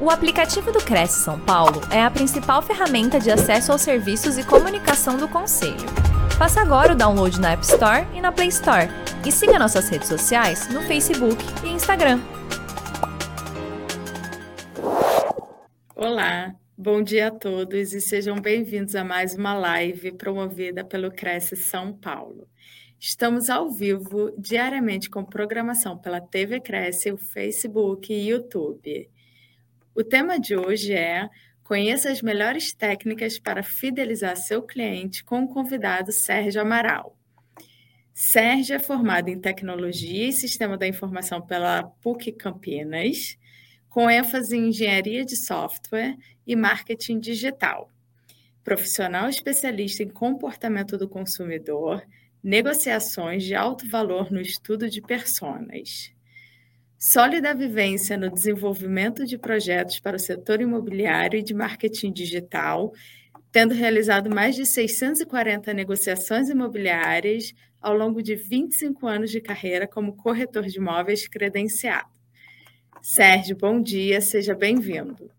O aplicativo do Cresce São Paulo é a principal ferramenta de acesso aos serviços e comunicação do Conselho. Faça agora o download na App Store e na Play Store. E siga nossas redes sociais no Facebook e Instagram. Olá, bom dia a todos e sejam bem-vindos a mais uma live promovida pelo Cresce São Paulo. Estamos ao vivo diariamente com programação pela TV Cresce, o Facebook e YouTube. O tema de hoje é Conheça as melhores técnicas para fidelizar seu cliente com o convidado Sérgio Amaral. Sérgio é formado em Tecnologia e Sistema da Informação pela PUC Campinas, com ênfase em Engenharia de Software e Marketing Digital. Profissional especialista em comportamento do consumidor, negociações de alto valor no estudo de personas. Sólida vivência no desenvolvimento de projetos para o setor imobiliário e de marketing digital, tendo realizado mais de 640 negociações imobiliárias ao longo de 25 anos de carreira como corretor de imóveis credenciado. Sérgio, bom dia, seja bem-vindo.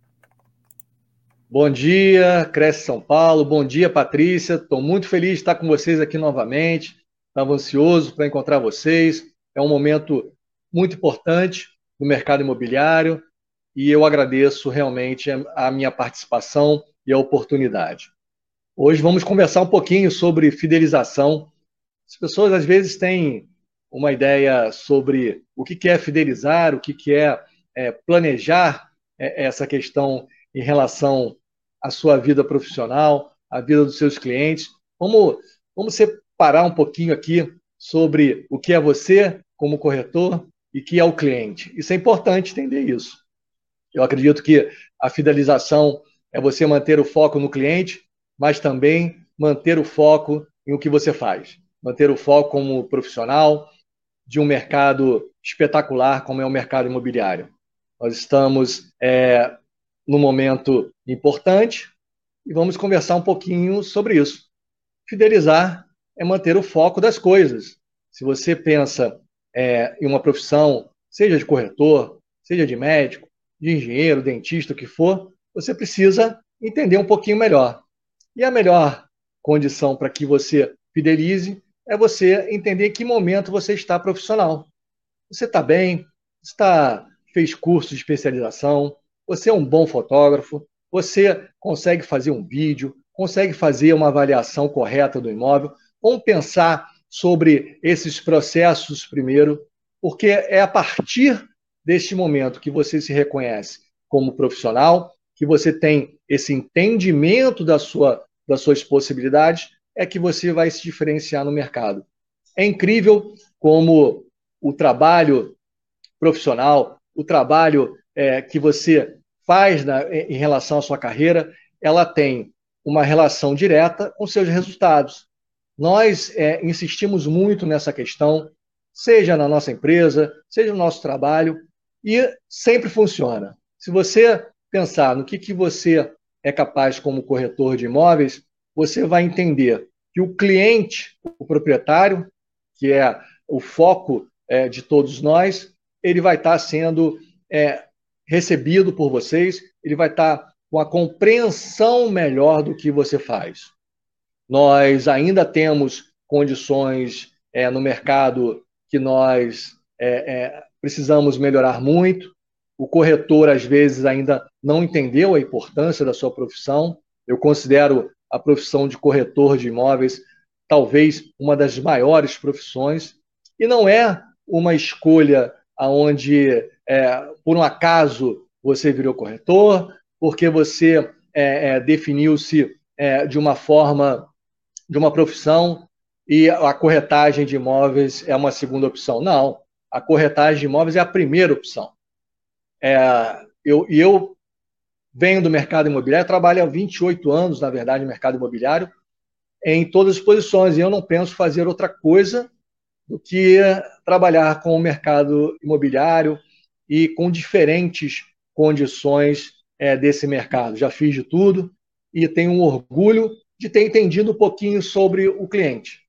Bom dia, Cresce São Paulo. Bom dia, Patrícia. Estou muito feliz de estar com vocês aqui novamente. Estava ansioso para encontrar vocês. É um momento muito importante no mercado imobiliário e eu agradeço realmente a minha participação e a oportunidade. Hoje vamos conversar um pouquinho sobre fidelização. As pessoas às vezes têm uma ideia sobre o que é fidelizar, o que é, é planejar é, essa questão em relação à sua vida profissional, à vida dos seus clientes. Vamos, vamos separar um pouquinho aqui sobre o que é você como corretor, e que é o cliente. Isso é importante entender isso. Eu acredito que a fidelização é você manter o foco no cliente, mas também manter o foco em o que você faz. Manter o foco como profissional de um mercado espetacular como é o mercado imobiliário. Nós estamos é, num momento importante e vamos conversar um pouquinho sobre isso. Fidelizar é manter o foco das coisas. Se você pensa é, em uma profissão, seja de corretor, seja de médico, de engenheiro, dentista, o que for, você precisa entender um pouquinho melhor. E a melhor condição para que você fidelize é você entender em que momento você está profissional. Você está bem, está fez curso de especialização, você é um bom fotógrafo, você consegue fazer um vídeo, consegue fazer uma avaliação correta do imóvel. Vamos pensar sobre esses processos primeiro, porque é a partir deste momento que você se reconhece como profissional, que você tem esse entendimento da sua, das suas possibilidades, é que você vai se diferenciar no mercado. É incrível como o trabalho profissional, o trabalho é, que você faz na, em relação à sua carreira, ela tem uma relação direta com seus resultados. Nós é, insistimos muito nessa questão, seja na nossa empresa, seja no nosso trabalho, e sempre funciona. Se você pensar no que, que você é capaz como corretor de imóveis, você vai entender que o cliente, o proprietário, que é o foco é, de todos nós, ele vai estar sendo é, recebido por vocês, ele vai estar com a compreensão melhor do que você faz. Nós ainda temos condições é, no mercado que nós é, é, precisamos melhorar muito. O corretor, às vezes, ainda não entendeu a importância da sua profissão. Eu considero a profissão de corretor de imóveis talvez uma das maiores profissões. E não é uma escolha onde, é, por um acaso, você virou corretor, porque você é, é, definiu-se de uma forma de uma profissão e a corretagem de imóveis é uma segunda opção. Não, a corretagem de imóveis é a primeira opção. É, eu, eu venho do mercado imobiliário, trabalho há 28 anos, na verdade, no mercado imobiliário, em todas as posições, e eu não penso fazer outra coisa do que trabalhar com o mercado imobiliário e com diferentes condições é, desse mercado. Já fiz de tudo e tenho um orgulho de ter entendido um pouquinho sobre o cliente.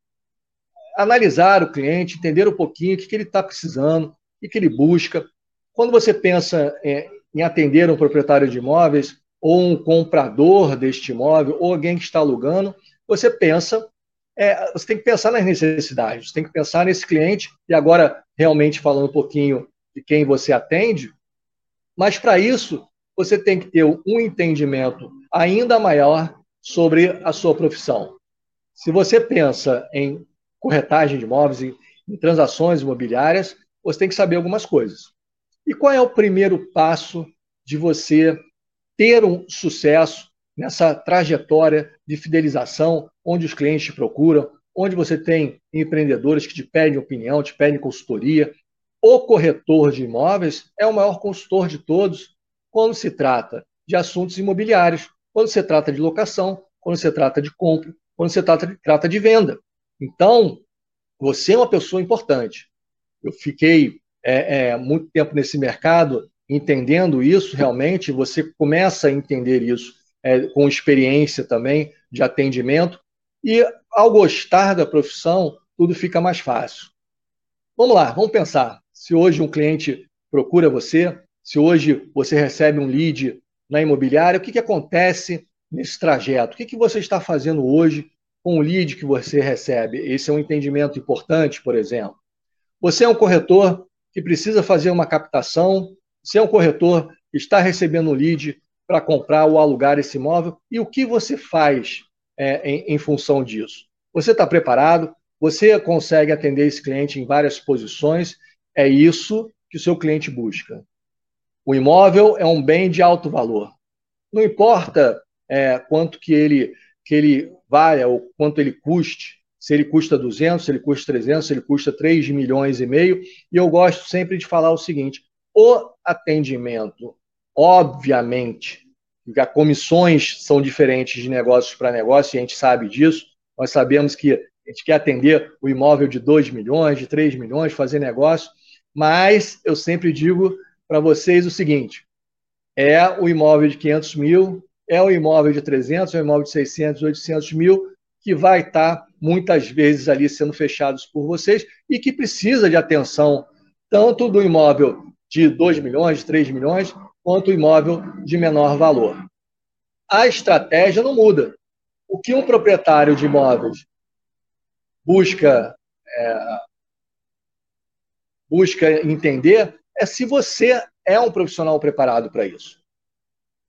Analisar o cliente, entender um pouquinho o que, ele está precisando, o que, ele busca. Quando você pensa é, em atender um proprietário de imóveis, ou um comprador deste imóvel, ou alguém que está alugando, você pensa, é, você tem que pensar nas necessidades, você tem que pensar nesse cliente, e agora, realmente falando um pouquinho de quem você atende, mas para isso, você tem que ter um entendimento ainda maior sobre a sua profissão. Se você pensa em corretagem de imóveis, em, transações imobiliárias, você tem que saber algumas coisas. E qual é o primeiro passo de você ter um sucesso nessa trajetória de fidelização, onde os clientes te procuram, onde você tem empreendedores que te pedem opinião, te pedem consultoria. O corretor de imóveis é o maior consultor de todos quando se trata de assuntos imobiliários, quando se trata de locação, quando se trata de compra, quando se trata de, trata de venda. Então, você é uma pessoa importante. Eu fiquei é, é, muito tempo nesse mercado entendendo isso realmente, você começa a entender isso é, com experiência também de atendimento, e ao gostar da profissão, tudo fica mais fácil. Vamos lá, vamos pensar. Se hoje um cliente procura você, se hoje você recebe um lead na imobiliária, o que, que acontece nesse trajeto? O que, que você está fazendo hoje com o lead que você recebe? Esse é um entendimento importante, por exemplo. Você é um corretor que precisa fazer uma captação, você é um corretor que está recebendo um lead para comprar ou alugar esse imóvel, e o que você faz é, em, em função disso? Você está preparado? Você consegue atender esse cliente em várias posições? É isso que o seu cliente busca. O imóvel é um bem de alto valor. Não importa é, quanto que ele, que ele valha ou quanto ele custe, se ele custa 200, se ele custa 300, se ele custa 3 milhões e meio. E eu gosto sempre de falar o seguinte: o atendimento, obviamente, as comissões são diferentes de negócios para negócio, e a gente sabe disso. Nós sabemos que a gente quer atender o imóvel de 2 milhões, de 3 milhões, fazer negócio, mas eu sempre digo para vocês o seguinte: é o imóvel de 500 mil, é o imóvel de 300, é o imóvel de 600, 800 mil, que vai estar muitas vezes ali sendo fechados por vocês e que precisa de atenção tanto do imóvel de 2 milhões, de 3 milhões, quanto o imóvel de menor valor. A estratégia não muda. O que um proprietário de imóveis busca é, busca entender é se você é um profissional preparado para isso.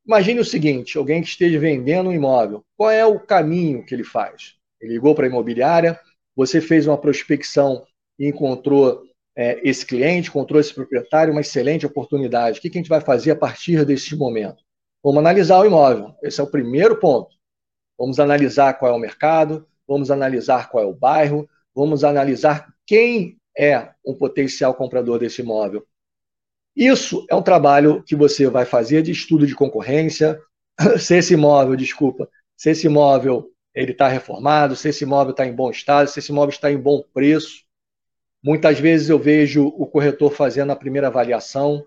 Imagine o seguinte: alguém que esteja vendendo um imóvel, qual é o caminho que ele faz? Ele ligou para a imobiliária, você fez uma prospecção e encontrou é, esse cliente, encontrou esse proprietário, uma excelente oportunidade. O que, que a gente vai fazer a partir deste momento? Vamos analisar o imóvel. Esse é o primeiro ponto. Vamos analisar qual é o mercado, vamos analisar qual é o bairro, vamos analisar quem é um potencial comprador desse imóvel. Isso é um trabalho que você vai fazer de estudo de concorrência, se esse imóvel, desculpa, se esse imóvel ele está reformado, se esse imóvel está em bom estado, se esse imóvel está em bom preço. Muitas vezes eu vejo o corretor fazendo a primeira avaliação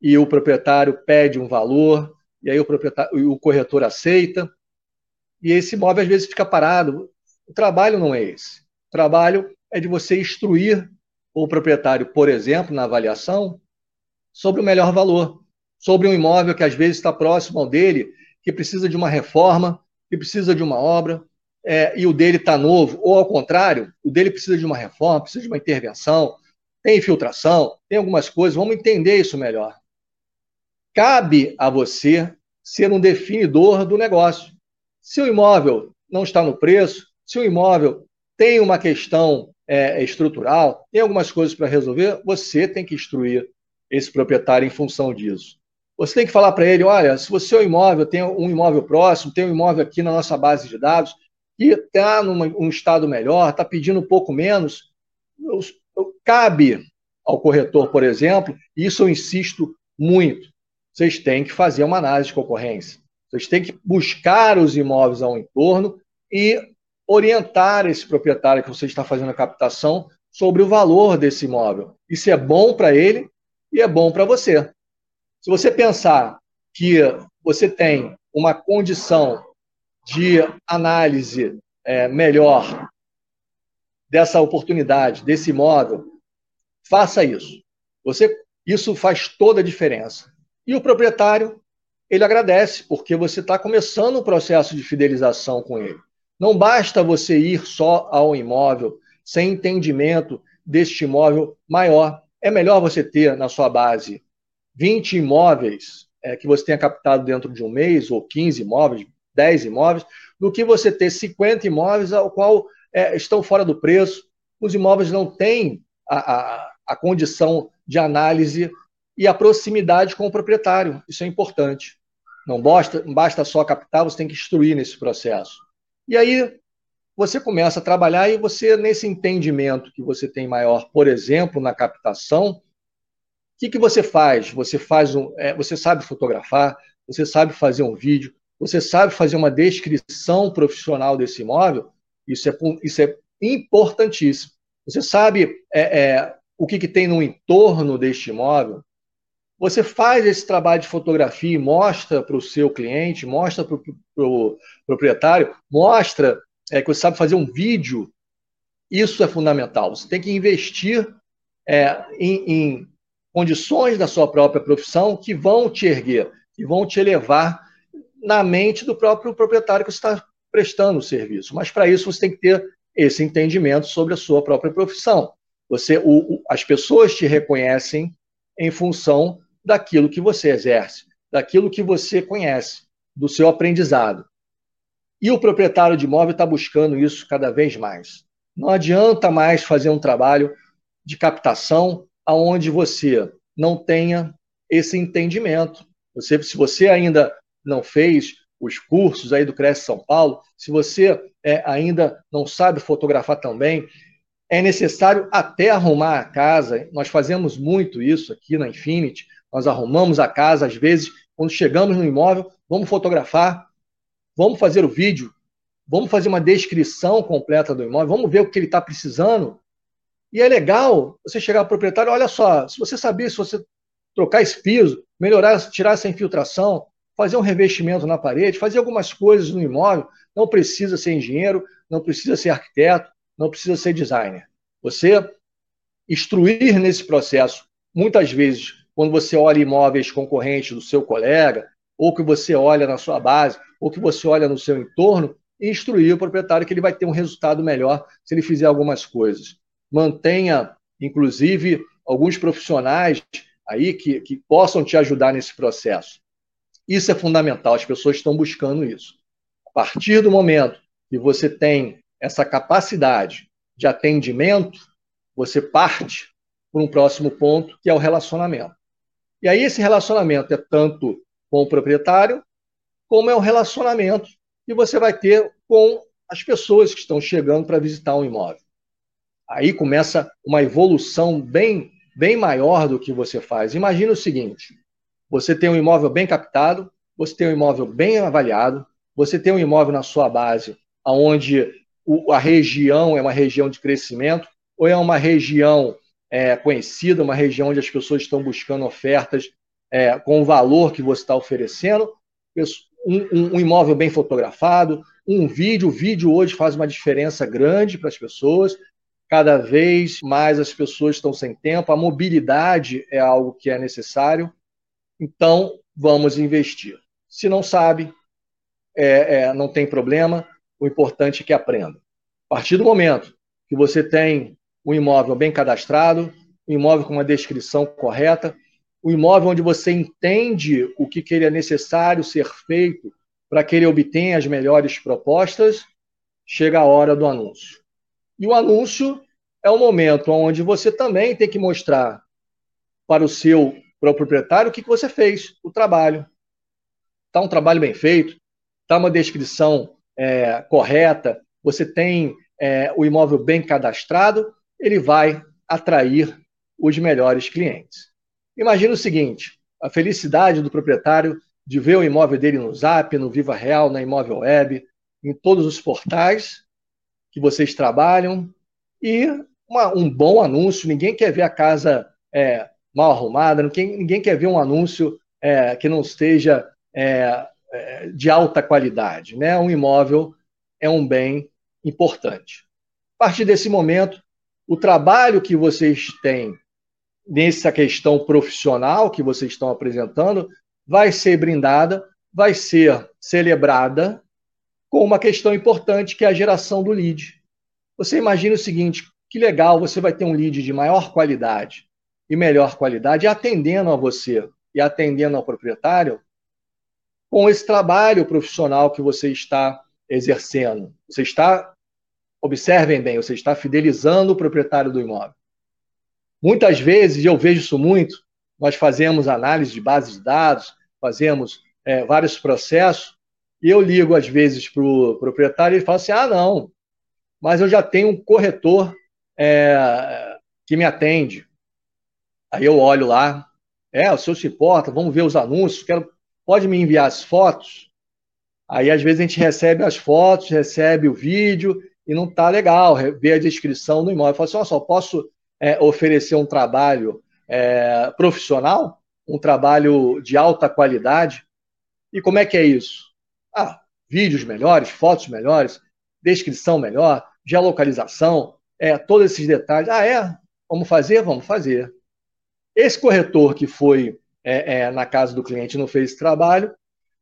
e o proprietário pede um valor, e aí o, proprietário, o corretor aceita, e esse imóvel às vezes fica parado. O trabalho não é esse. O trabalho é de você instruir o proprietário, por exemplo, na avaliação, sobre o melhor valor, sobre um imóvel que às vezes está próximo ao dele, que precisa de uma reforma, que precisa de uma obra, é, e o dele está novo, ou ao contrário, o dele precisa de uma reforma, precisa de uma intervenção, tem infiltração, tem algumas coisas, vamos entender isso melhor. Cabe a você ser um definidor do negócio. Se o imóvel não está no preço, se o imóvel tem uma questão é, estrutural, tem algumas coisas para resolver, você tem que instruir esse proprietário em função disso. Você tem que falar para ele: olha, se você é um imóvel, tem um imóvel próximo, tem um imóvel aqui na nossa base de dados, que está num estado melhor, está pedindo um pouco menos, eu, eu, cabe ao corretor, por exemplo, isso eu insisto muito. Vocês têm que fazer uma análise de concorrência. Vocês têm que buscar os imóveis ao entorno e orientar esse proprietário que você está fazendo a captação sobre o valor desse imóvel. Isso é bom para ele e é bom para você. Se você pensar que você tem uma condição de análise é, melhor dessa oportunidade, desse imóvel, faça isso. Você, isso faz toda a diferença. E o proprietário, ele agradece, porque você está começando um processo de fidelização com ele. Não basta você ir só ao imóvel sem entendimento deste imóvel maior. É melhor você ter na sua base 20 imóveis é, que você tenha captado dentro de um mês, ou 15 imóveis, 10 imóveis, do que você ter 50 imóveis ao qual é, estão fora do preço. Os imóveis não têm a, a, a condição de análise e a proximidade com o proprietário. Isso é importante. Não basta, basta só captar, você tem que instruir nesse processo. E aí você começa a trabalhar e você, nesse entendimento que você tem maior, por exemplo, na captação, o que, que você faz? Você faz um, é, você sabe fotografar, você sabe fazer um vídeo, você sabe fazer uma descrição profissional desse imóvel, isso é, isso é importantíssimo. Você sabe é, é, o que, que tem no entorno deste imóvel, você faz esse trabalho de fotografia e mostra para o seu cliente, mostra para o pro proprietário, mostra é, que você sabe fazer um vídeo. Isso é fundamental. Você tem que investir é, em, em condições da sua própria profissão que vão te erguer, que vão te elevar na mente do próprio proprietário que está prestando o serviço. Mas para isso você tem que ter esse entendimento sobre a sua própria profissão. Você, o, o, as pessoas te reconhecem em função daquilo que você exerce, daquilo que você conhece, do seu aprendizado. E o proprietário de imóvel está buscando isso cada vez mais. Não adianta mais fazer um trabalho de captação aonde você não tenha esse entendimento. Você, se você ainda não fez os cursos aí do Cresce São Paulo, se você é, ainda não sabe fotografar também, é necessário até arrumar a casa. Nós fazemos muito isso aqui na Infinity. Nós arrumamos a casa, às vezes, quando chegamos no imóvel, vamos fotografar, vamos fazer o vídeo, vamos fazer uma descrição completa do imóvel, vamos ver o que ele está precisando. E é legal você chegar ao proprietário, olha só, se você sabia, se você trocar esse piso, melhorar, tirar essa infiltração, fazer um revestimento na parede, fazer algumas coisas no imóvel, não precisa ser engenheiro, não precisa ser arquiteto, não precisa ser designer. Você instruir nesse processo, muitas vezes quando você olha imóveis concorrentes do seu colega, ou que você olha na sua base, ou que você olha no seu entorno, e instruir o proprietário que ele vai ter um resultado melhor se ele fizer algumas coisas. Mantenha, inclusive, alguns profissionais aí que, que possam te ajudar nesse processo. Isso é fundamental, as pessoas estão buscando isso. A partir do momento que você tem essa capacidade de atendimento, você parte para um próximo ponto, que é o relacionamento. E aí esse relacionamento é tanto com o proprietário, como é o relacionamento que você vai ter com as pessoas que estão chegando para visitar um imóvel. Aí começa uma evolução bem, bem maior do que você faz. Imagina o seguinte: você tem um imóvel bem captado, você tem um imóvel bem avaliado, você tem um imóvel na sua base, onde a região é uma região de crescimento, ou é uma região é, conhecida, uma região onde as pessoas estão buscando ofertas é, com o valor que você está oferecendo, um, um, um, imóvel bem fotografado, um vídeo. O vídeo hoje faz uma diferença grande para as pessoas. Cada vez mais as pessoas estão sem tempo, a mobilidade é algo que é necessário. Então, vamos investir. Se não sabe, é, é, não tem problema, o importante é que aprenda. A partir do momento que você tem um imóvel bem cadastrado, um imóvel com uma descrição correta, um imóvel onde você entende o que, que ele é necessário ser feito para que ele obtenha as melhores propostas, chega a hora do anúncio. E o anúncio é o momento onde você também tem que mostrar para o seu o proprietário o que, que você fez, o trabalho. Está um trabalho bem feito, está uma descrição é, correta, você tem é, o imóvel bem cadastrado, ele vai atrair os melhores clientes. Imagina o seguinte: a felicidade do proprietário de ver o imóvel dele no Zap, no Viva Real, na Imóvel Web, em todos os portais que vocês trabalham e uma, um bom anúncio. Ninguém quer ver a casa é, mal arrumada, ninguém, ninguém, quer ver um anúncio é, que não esteja é, é de alta qualidade. Né? Um imóvel é um bem importante. A partir desse momento, o trabalho que vocês têm nessa questão profissional que vocês estão apresentando, vai ser brindada, vai ser celebrada com uma questão importante que é a geração do lead. Você imagina o seguinte: que legal, você vai ter um lead de maior qualidade e melhor qualidade, atendendo a você e atendendo ao proprietário com esse trabalho profissional que você está exercendo. Você está, observem bem, você está fidelizando o proprietário do imóvel. Muitas vezes, eu vejo isso muito, nós fazemos análise de bases de dados, fazemos é, vários processos, e eu ligo às vezes para o proprietário e ele fala assim: ah, não, mas eu já tenho um corretor é, que me atende. Aí eu olho lá, é, o senhor se importa, vamos ver os anúncios, quero, pode me enviar as fotos? Aí às vezes a gente recebe as fotos, recebe o vídeo e não tá legal, vê a descrição do imóvel. Fala assim, oh, só posso é, oferecer um trabalho é, profissional, um trabalho de alta qualidade. E como é que é isso? Ah, vídeos melhores, fotos melhores, descrição melhor, geolocalização, é, todos esses detalhes. Ah, é? Vamos fazer? Vamos fazer. Esse corretor que foi é, é, na casa do cliente e não fez esse trabalho,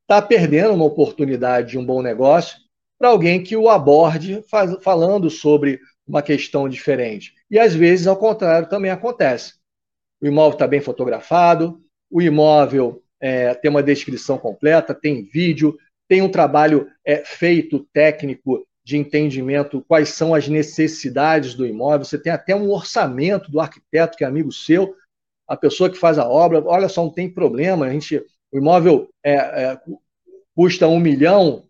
está perdendo uma oportunidade de um bom negócio para alguém que o aborde faz, falando sobre uma questão diferente. E às vezes, ao contrário, também acontece. O imóvel está bem fotografado, o imóvel é, tem uma descrição completa, tem vídeo, tem um trabalho é, feito técnico de entendimento quais são as necessidades do imóvel. Você tem até um orçamento do arquiteto que é amigo seu, a pessoa que faz a obra. Olha só, não tem problema. A gente, o imóvel é, é custa um milhão,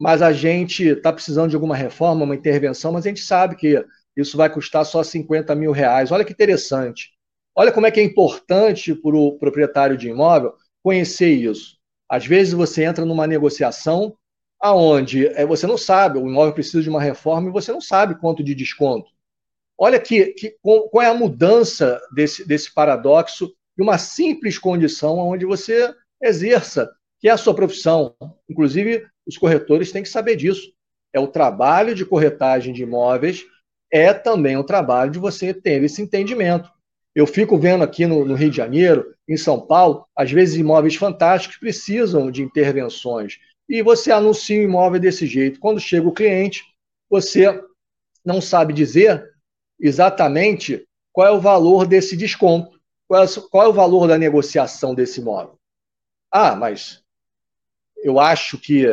mas a gente está precisando de alguma reforma, uma intervenção, mas a gente sabe que isso vai custar só 50 mil reais. Olha que interessante. Olha como é que é importante para o proprietário de imóvel conhecer isso. Às vezes você entra numa negociação aonde é, você não sabe, o imóvel precisa de uma reforma e você não sabe quanto de desconto. Olha que, que qual é a mudança desse, desse paradoxo de uma simples condição onde você exerça, que é a sua profissão. Inclusive, os corretores têm que saber disso. É o trabalho de corretagem de imóveis é também o trabalho de você ter esse entendimento. Eu fico vendo aqui no, no, Rio de Janeiro, em São Paulo, às vezes imóveis fantásticos precisam de intervenções. E você anuncia o imóvel desse jeito. Quando chega o cliente, você não sabe dizer exatamente qual é o valor desse desconto, qual é, qual é o valor da negociação desse imóvel. Ah, mas eu acho que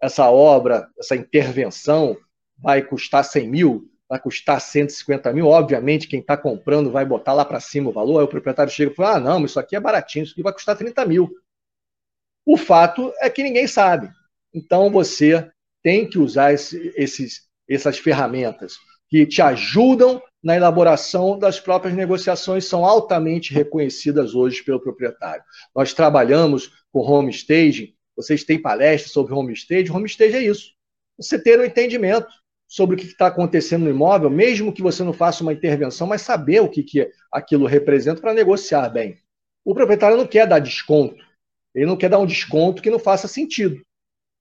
essa obra, essa intervenção vai custar 100 mil vai custar 150 mil. Obviamente, quem está comprando vai botar lá para cima o valor. Aí o proprietário chega e fala: ah, não, isso aqui é baratinho, isso aqui vai custar 30 mil. O fato é que ninguém sabe. Então você tem que usar esse, esses, essas ferramentas que te ajudam na elaboração das próprias negociações, são altamente reconhecidas hoje pelo proprietário. Nós trabalhamos com home staging, vocês têm palestras sobre home staging. Home staging é isso. Você ter um entendimento sobre o que está acontecendo no imóvel, mesmo que você não faça uma intervenção, mas saber o que, que aquilo representa para negociar bem. O proprietário não quer dar desconto, ele não quer dar um desconto que não faça sentido,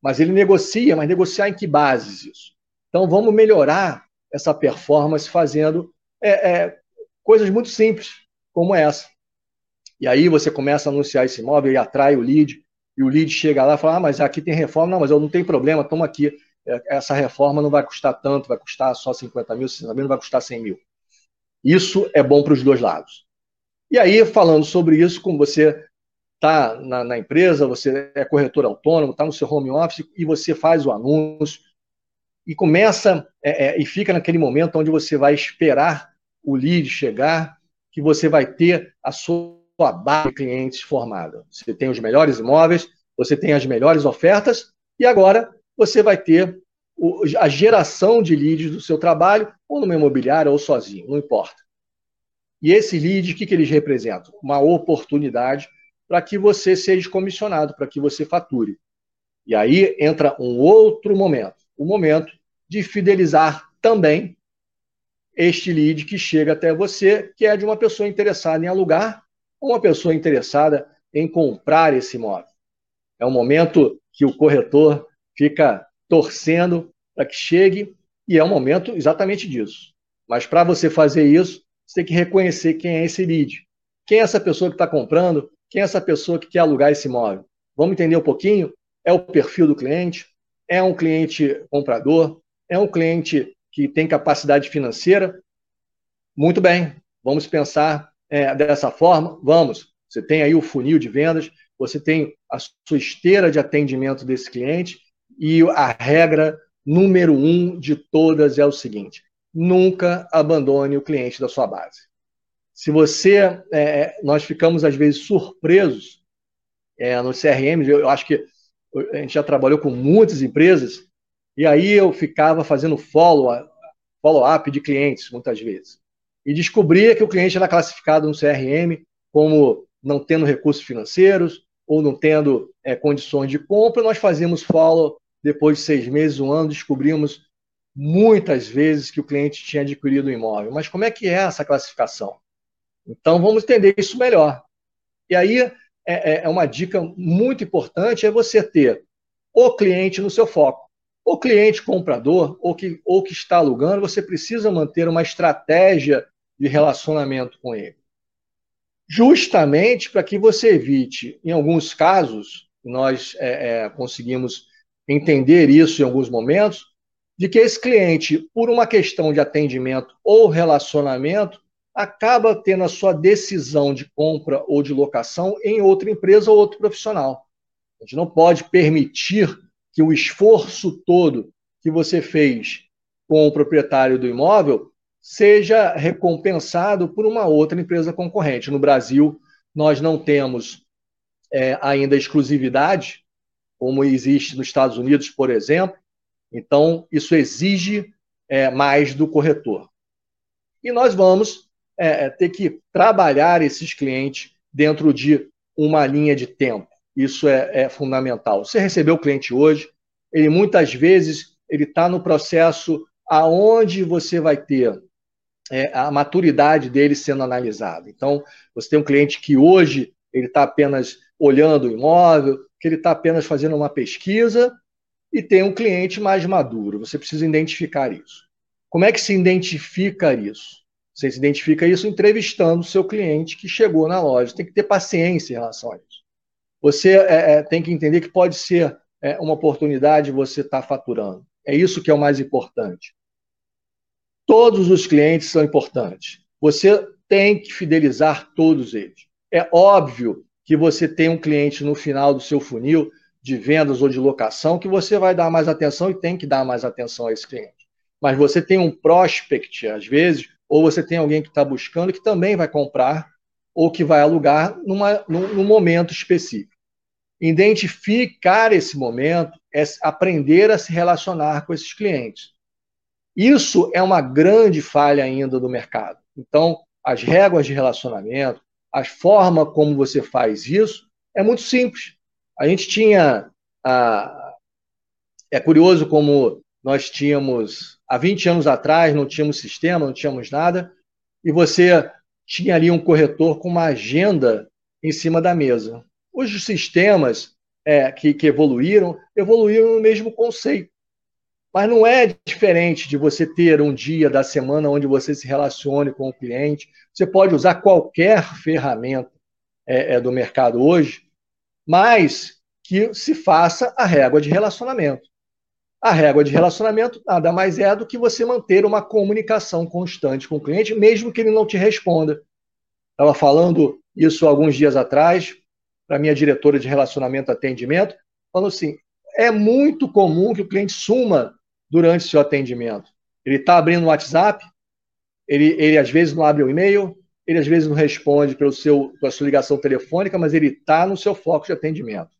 mas ele negocia, mas negociar em que bases isso? Então vamos melhorar essa performance fazendo é, é, coisas muito simples como essa. E aí você começa a anunciar esse imóvel e atrai o lead, e o lead chega lá e fala: ah, mas aqui tem reforma, não, mas eu não tenho problema, toma aqui essa reforma não vai custar tanto, vai custar só 50 mil, 60 mil, não vai custar 100 mil. Isso é bom para os dois lados. E aí, falando sobre isso, como você está na, na, empresa, você é corretor autônomo, está no seu home office e você faz o anúncio e começa é, é, e fica naquele momento onde você vai esperar o lead chegar, que você vai ter a sua base de clientes formada. Você tem os melhores imóveis, você tem as melhores ofertas e agora você vai ter a geração de leads do seu trabalho, ou numa imobiliária ou sozinho, não importa. E esse lead, o que, que eles representam? Uma oportunidade para que você seja comissionado, para que você fature. E aí entra um outro momento, o momento de fidelizar também este lead que chega até você, que é de uma pessoa interessada em alugar ou uma pessoa interessada em comprar esse imóvel. É um momento que o corretor fica torcendo para que chegue, e é um momento exatamente disso. Mas para você fazer isso, você tem que reconhecer quem é esse lead. Quem é essa pessoa que está comprando? Quem é essa pessoa que quer alugar esse imóvel? Vamos entender um pouquinho? É o perfil do cliente? É um cliente comprador? É um cliente que tem capacidade financeira? Muito bem, vamos pensar é, dessa forma? Vamos. Você tem aí o funil de vendas, você tem a sua esteira de atendimento desse cliente e a regra número um de todas é o seguinte: nunca abandone o cliente da sua base. Se você, é, é nós ficamos às vezes surpresos é, no CRM, eu acho que a gente já trabalhou com muitas empresas e aí eu ficava fazendo follow-up follow de clientes muitas vezes e descobria que o cliente era classificado no CRM como não tendo recursos financeiros ou não tendo é, condições de compra, nós fazíamos follow depois de seis meses, um ano, descobrimos muitas vezes que o cliente tinha adquirido o imóvel. Mas como é que é essa classificação? Então vamos entender isso melhor. E aí é, é, é uma dica muito importante é você ter o cliente no seu foco. O cliente comprador ou que, ou que está alugando, você precisa manter uma estratégia de relacionamento com ele justamente para que você evite, em alguns casos, nós é, é, conseguimos entender isso em alguns momentos, de que esse cliente, por uma questão de atendimento ou relacionamento, acaba tendo a sua decisão de compra ou de locação em outra empresa ou outro profissional. A gente não pode permitir que o esforço todo que você fez com o proprietário do imóvel seja recompensado por uma outra empresa concorrente. No Brasil, nós não temos é, ainda exclusividade, como existe nos Estados Unidos, por exemplo. Então, isso exige é, mais do corretor. E nós vamos é, ter que trabalhar esses clientes dentro de uma linha de tempo. Isso é, é fundamental. Você recebeu o cliente hoje, ele muitas vezes ele está no processo aonde você vai ter é, a maturidade dele sendo analisada. Então, você tem um cliente que hoje ele está apenas olhando o imóvel, que ele está apenas fazendo uma pesquisa, e tem um cliente mais maduro. Você precisa identificar isso. Como é que se identifica isso? Você se identifica isso entrevistando o seu cliente que chegou na loja. Tem que ter paciência em relação a isso. Você é, é, tem que entender que pode ser é, uma oportunidade você estar tá faturando. É isso que é o mais importante. Todos os clientes são importantes. Você tem que fidelizar todos eles. É óbvio que você tem um cliente no final do seu funil de vendas ou de locação que você vai dar mais atenção e tem que dar mais atenção a esse cliente. Mas você tem um prospect, às vezes, ou você tem alguém que está buscando que também vai comprar ou que vai alugar numa, num, num momento específico. Identificar esse momento é aprender a se relacionar com esses clientes. Isso é uma grande falha ainda do mercado. Então, as regras de relacionamento, a forma como você faz isso, é muito simples. A gente tinha. A... É curioso como nós tínhamos, há 20 anos atrás, não tínhamos sistema, não tínhamos nada, e você tinha ali um corretor com uma agenda em cima da mesa. Os sistemas é, que, que evoluíram, evoluíram no mesmo conceito. Mas não é diferente de você ter um dia da semana onde você se relacione com o cliente. Você pode usar qualquer ferramenta é, é, do mercado hoje, mas que se faça a régua de relacionamento. A régua de relacionamento nada mais é do que você manter uma comunicação constante com o cliente, mesmo que ele não te responda. Estava falando isso alguns dias atrás para minha diretora de relacionamento atendimento, falando assim: é muito comum que o cliente suma durante seu atendimento. Ele está abrindo o WhatsApp, ele, ele às vezes não abre o e-mail, ele às vezes não responde pelo seu, pela sua ligação telefônica, mas ele está no seu foco de atendimento.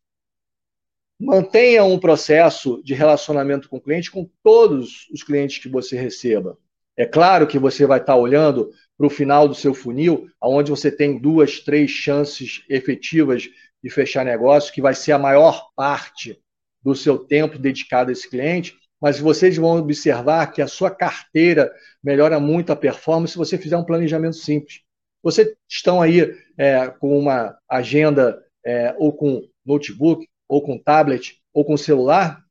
Mantenha um processo de relacionamento com o cliente com todos os clientes que você receba. É claro que você vai estar tá olhando para o final do seu funil, onde você tem duas, três chances efetivas de fechar negócio, que vai ser a maior parte do seu tempo dedicado a esse cliente, mas vocês vão observar que a sua carteira melhora muito a performance se você fizer um planejamento simples. Vocês estão aí é, com uma agenda é, ou com notebook, ou com tablet, ou com celular,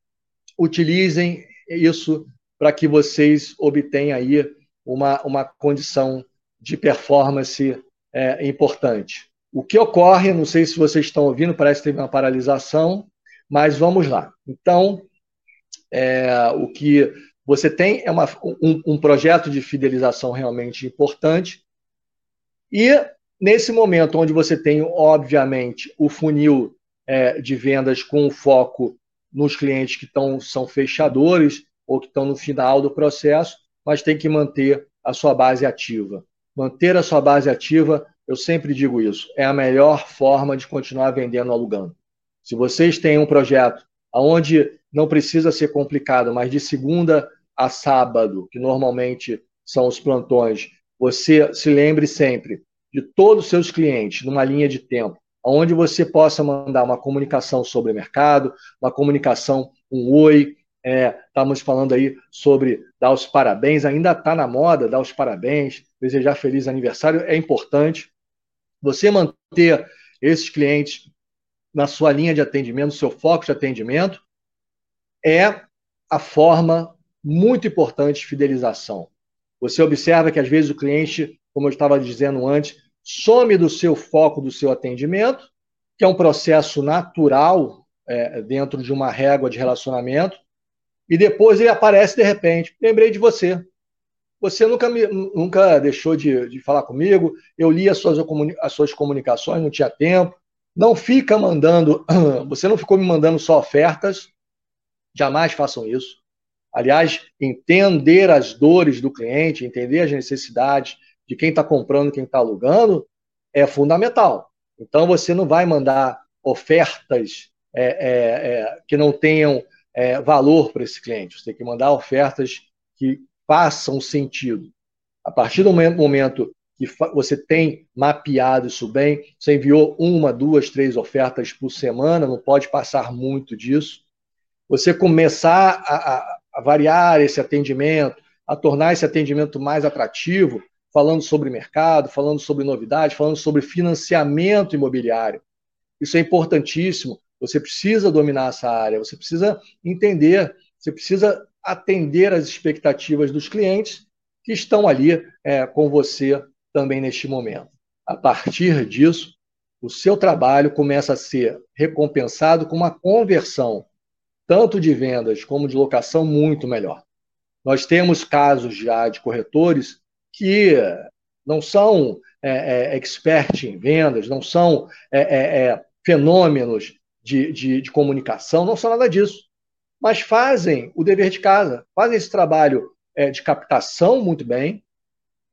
utilizem isso para que vocês obtenham aí uma, uma condição de performance é, importante. O que ocorre, não sei se vocês estão ouvindo, parece que teve uma paralisação, mas vamos lá. Então, é, o que você tem é uma, um, um projeto de fidelização realmente importante, e nesse momento onde você tem, obviamente, o funil é, de vendas com foco nos clientes que tão, são fechadores ou que estão no final do processo, mas tem que manter a sua base ativa. Manter a sua base ativa, eu sempre digo isso, é a melhor forma de continuar vendendo alugando. Se vocês têm um projeto onde não precisa ser complicado, mas de segunda a sábado, que normalmente são os plantões, você se lembre sempre de todos os seus clientes numa linha de tempo, onde você possa mandar uma comunicação sobre o mercado, uma comunicação, um oi, é, estamos falando aí sobre dar os parabéns, ainda está na moda dar os parabéns, desejar feliz aniversário, é importante. Você manter esses clientes na sua linha de atendimento, no seu foco de atendimento, é a forma muito importante de fidelização. Você observa que às vezes o cliente, como eu estava dizendo antes, some do seu foco do seu atendimento, que é um processo natural é, dentro de uma régua de relacionamento, e depois ele aparece de repente. Lembrei de você. Você nunca, me, nunca deixou de, de falar comigo, eu li as suas, as suas comunicações, não tinha tempo. Não fica mandando, você não ficou me mandando só ofertas, jamais façam isso. Aliás, entender as dores do cliente, entender as necessidades de quem está comprando, quem está alugando, é fundamental. Então, você não vai mandar ofertas é, é, é, que não tenham é, valor para esse cliente. Você tem que mandar ofertas que façam sentido. A partir do momento que você tem mapeado isso bem, você enviou uma, duas, três ofertas por semana, não pode passar muito disso. Você começar a, a, variar esse atendimento, a tornar esse atendimento mais atrativo, falando sobre mercado, falando sobre novidades, falando sobre financiamento imobiliário. Isso é importantíssimo você precisa dominar essa área, você precisa entender, você precisa atender às expectativas dos clientes que estão ali é, com você também neste momento. A partir disso, o seu trabalho começa a ser recompensado com uma conversão, tanto de vendas como de locação, muito melhor. Nós temos casos já de corretores que não são é, é, expert em vendas, não são é, é, é fenômenos de, de, de comunicação, não são nada disso. Mas fazem o dever de casa, fazem esse trabalho é, de captação muito bem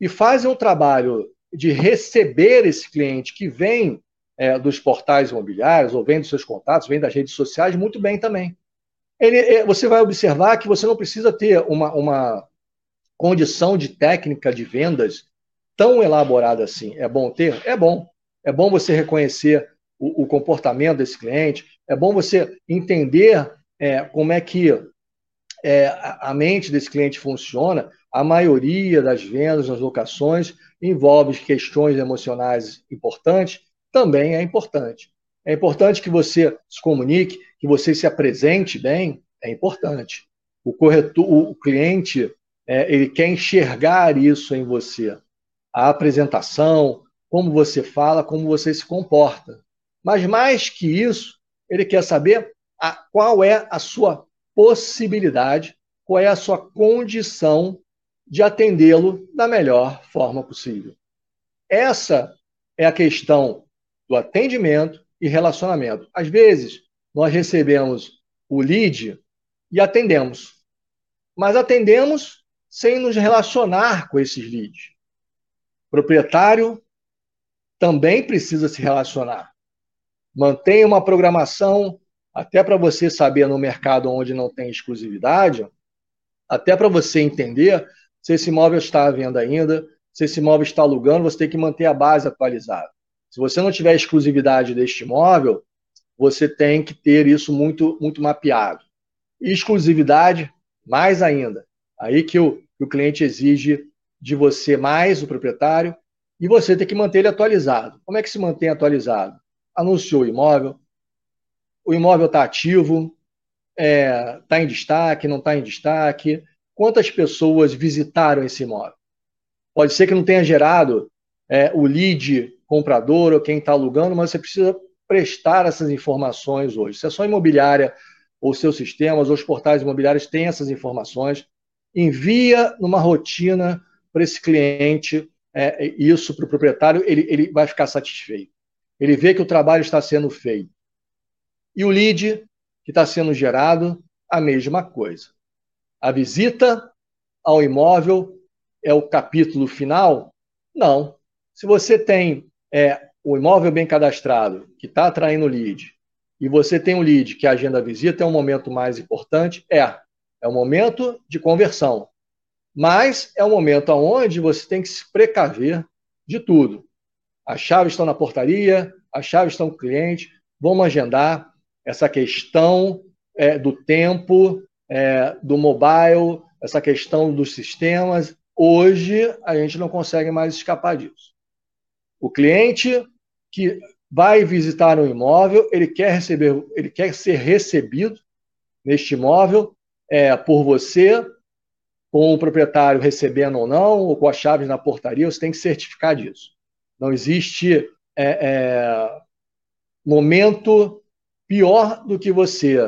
e fazem um trabalho de receber esse cliente que vem é, dos portais imobiliários ou vem dos seus contatos, vem das redes sociais muito bem também. Ele, é, você vai observar que você não precisa ter uma, uma condição de técnica de vendas tão elaborada assim. É bom ter? É bom. É bom você reconhecer o, o comportamento desse cliente, é bom você entender é, como é que é, a mente desse cliente funciona. A maioria das vendas, das locações, envolve questões emocionais importantes, também é importante. É importante que você se comunique, que você se apresente bem, é importante. O corretor, o cliente, é, ele quer enxergar isso em você. A apresentação, como você fala, como você se comporta. Mas mais que isso, ele quer saber a, qual é a sua possibilidade, qual é a sua condição de atendê-lo da melhor forma possível. Essa é a questão do atendimento e relacionamento. Às vezes, nós recebemos o lead e atendemos, mas atendemos sem nos relacionar com esses leads. Proprietário também precisa se relacionar. Mantenha uma programação, até para você saber no mercado onde não tem exclusividade, até para você entender se esse imóvel está à venda ainda, se esse imóvel está alugando, você tem que manter a base atualizada. Se você não tiver exclusividade deste imóvel, você tem que ter isso muito, muito mapeado. Exclusividade, mais ainda. Aí que o, que o cliente exige de você mais, o proprietário, e você tem que manter ele atualizado. Como é que se mantém atualizado? anunciou o imóvel, o imóvel está ativo, está é, tá em destaque, não está em destaque, quantas pessoas visitaram esse imóvel. Pode ser que não tenha gerado é, o lead comprador ou quem está alugando, mas você precisa prestar essas informações hoje. Se é só imobiliária ou seus sistemas ou os portais imobiliários têm essas informações, envia numa rotina para esse cliente é, isso para o proprietário, ele, ele vai ficar satisfeito. Ele vê que o trabalho está sendo feito. E o lead que está sendo gerado, a mesma coisa. A visita ao imóvel é o capítulo final? Não. Se você tem é, o imóvel bem cadastrado, que está atraindo lead, e você tem um lead que agenda a visita, é um momento mais importante? É. É um momento de conversão. Mas é um momento onde você tem que se precaver de tudo. As chaves estão na portaria, as chaves estão com o cliente, vamos agendar essa questão é, do tempo, é, do mobile, essa questão dos sistemas. Hoje a gente não consegue mais escapar disso. O cliente que vai visitar um imóvel, ele quer receber, ele quer ser recebido neste imóvel é, por você, com o proprietário recebendo ou não, ou com as chaves na portaria, você tem que certificar disso. Não existe é, é, momento pior do que você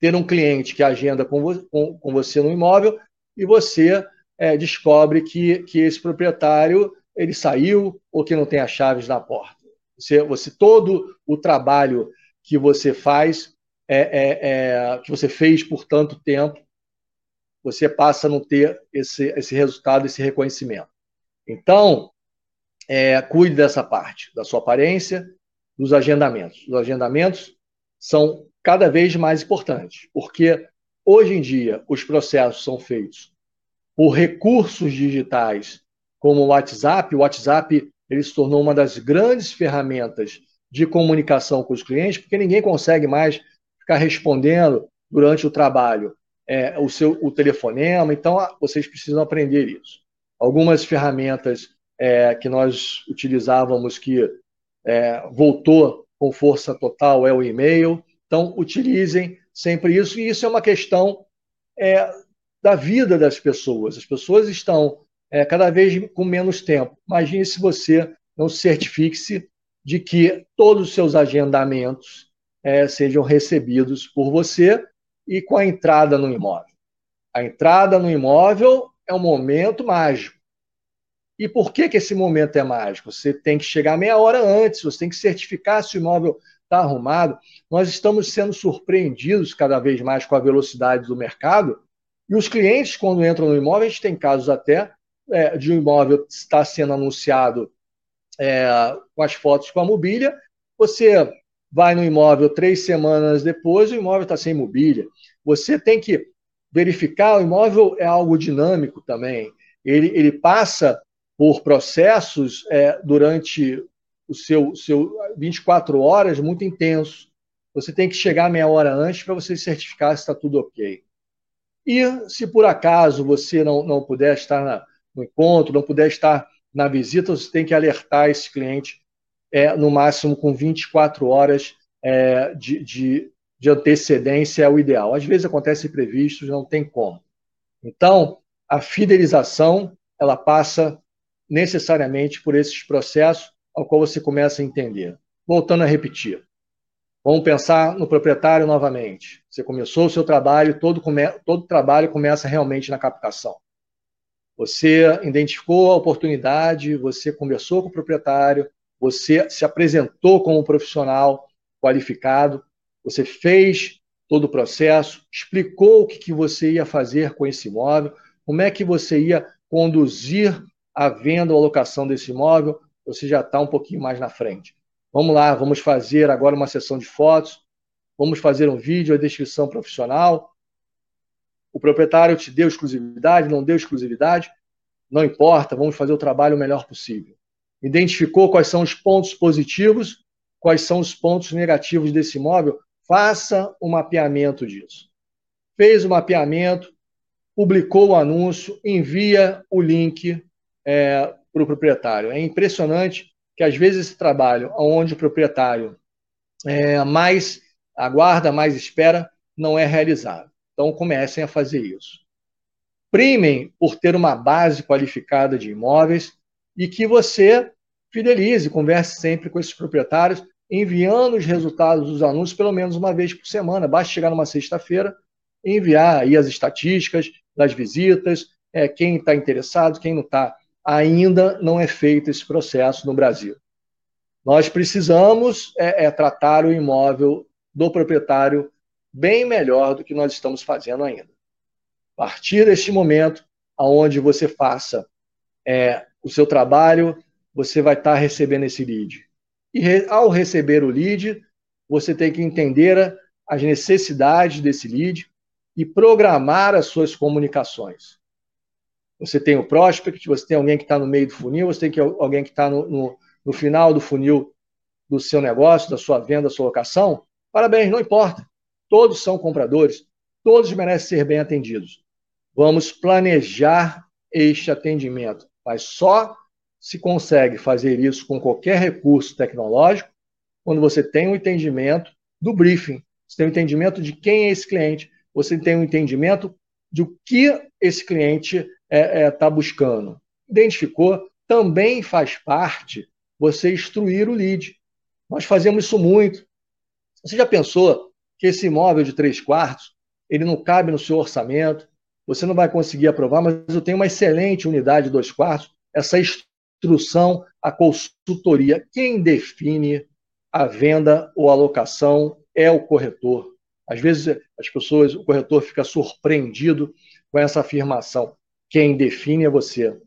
ter um cliente que agenda com, vo com, com você no imóvel e você é, descobre que, que esse proprietário ele saiu ou que não tem as chaves na porta. Você, você todo o trabalho que você faz, é, é, é, que você fez por tanto tempo, você passa a não ter esse, esse resultado, esse reconhecimento. Então, é, cuide dessa parte, da sua aparência, dos agendamentos. Os agendamentos são cada vez mais importantes, porque hoje em dia os processos são feitos por recursos digitais como o WhatsApp. O WhatsApp ele se tornou uma das grandes ferramentas de comunicação com os clientes, porque ninguém consegue mais ficar respondendo durante o trabalho é, o seu o telefonema. Então, vocês precisam aprender isso. Algumas ferramentas é, que nós utilizávamos que é, voltou com força total é o e-mail. Então, utilizem sempre isso. E isso é uma questão é, da vida das pessoas. As pessoas estão é, cada vez com menos tempo. Imagine se você não certifique-se de que todos os seus agendamentos é, sejam recebidos por você e com a entrada no imóvel. A entrada no imóvel é um momento mágico. E por que, que esse momento é mágico? Você tem que chegar meia hora antes, você tem que certificar se o imóvel está arrumado. Nós estamos sendo surpreendidos cada vez mais com a velocidade do mercado. E os clientes, quando entram no imóvel, a gente tem casos até é, de um imóvel está sendo anunciado é, com as fotos com a mobília, você vai no imóvel três semanas depois, o imóvel está sem mobília. Você tem que verificar, o imóvel é algo dinâmico também. Ele, ele passa por processos é, durante o seu, seu 24 horas muito intensos. Você tem que chegar meia hora antes para você certificar se está tudo ok. E se por acaso você não, não puder estar na, no encontro, não puder estar na visita, você tem que alertar esse cliente é, no máximo com 24 horas é, de, de, de antecedência é o ideal. Às vezes acontece imprevistos, não tem como. Então, a fidelização ela passa necessariamente por esses processos ao qual você começa a entender. Voltando a repetir. Vamos pensar no proprietário novamente. Você começou o seu trabalho, todo, come... todo trabalho começa realmente na captação. Você identificou a oportunidade, você conversou com o proprietário, você se apresentou como profissional qualificado, você fez todo o processo, explicou o que, que você ia fazer com esse imóvel, como é que você ia conduzir a venda ou a locação desse imóvel, você já está um pouquinho mais na frente. Vamos lá, vamos fazer agora uma sessão de fotos, vamos fazer um vídeo, a descrição profissional, o proprietário te deu exclusividade, não deu exclusividade, não importa, vamos fazer o trabalho o melhor possível. Identificou quais são os pontos positivos, quais são os pontos negativos desse imóvel, faça um mapeamento disso. Fez o mapeamento, publicou o anúncio, envia o link é, para o proprietário. É impressionante que às vezes esse trabalho, onde o proprietário é, mais aguarda, mais espera, não é realizado. Então comecem a fazer isso. Primem por ter uma base qualificada de imóveis e que você fidelize, converse sempre com esses proprietários, enviando os resultados dos anúncios pelo menos uma vez por semana. Basta chegar numa sexta-feira enviar aí as estatísticas das visitas, é, quem está interessado, quem não está. Ainda não é feito esse processo no Brasil. Nós precisamos é, é, tratar o imóvel do proprietário bem melhor do que nós estamos fazendo ainda. A partir deste momento, aonde você faça é, o seu trabalho, você vai estar recebendo esse lead. E re, ao receber o lead, você tem que entender as necessidades desse lead e programar as suas comunicações. Você tem o prospect, você tem alguém que está no meio do funil, você tem alguém que está no, no, no final do funil do seu negócio, da sua venda, da sua locação. Parabéns, não importa. Todos são compradores, todos merecem ser bem atendidos. Vamos planejar este atendimento, mas só se consegue fazer isso com qualquer recurso tecnológico quando você tem um entendimento do briefing, você tem um entendimento de quem é esse cliente, você tem um entendimento do que esse cliente está é, é, tá buscando. Identificou? Também faz parte você instruir o lead. Nós fazemos isso muito. Você já pensou que esse imóvel de três quartos ele não cabe no seu orçamento? Você não vai conseguir aprovar, mas eu tenho uma excelente unidade de dois quartos. Essa instrução, a consultoria, quem define a venda ou a locação é o corretor. Às vezes as pessoas, o corretor fica surpreendido com essa afirmação. Quem define é você.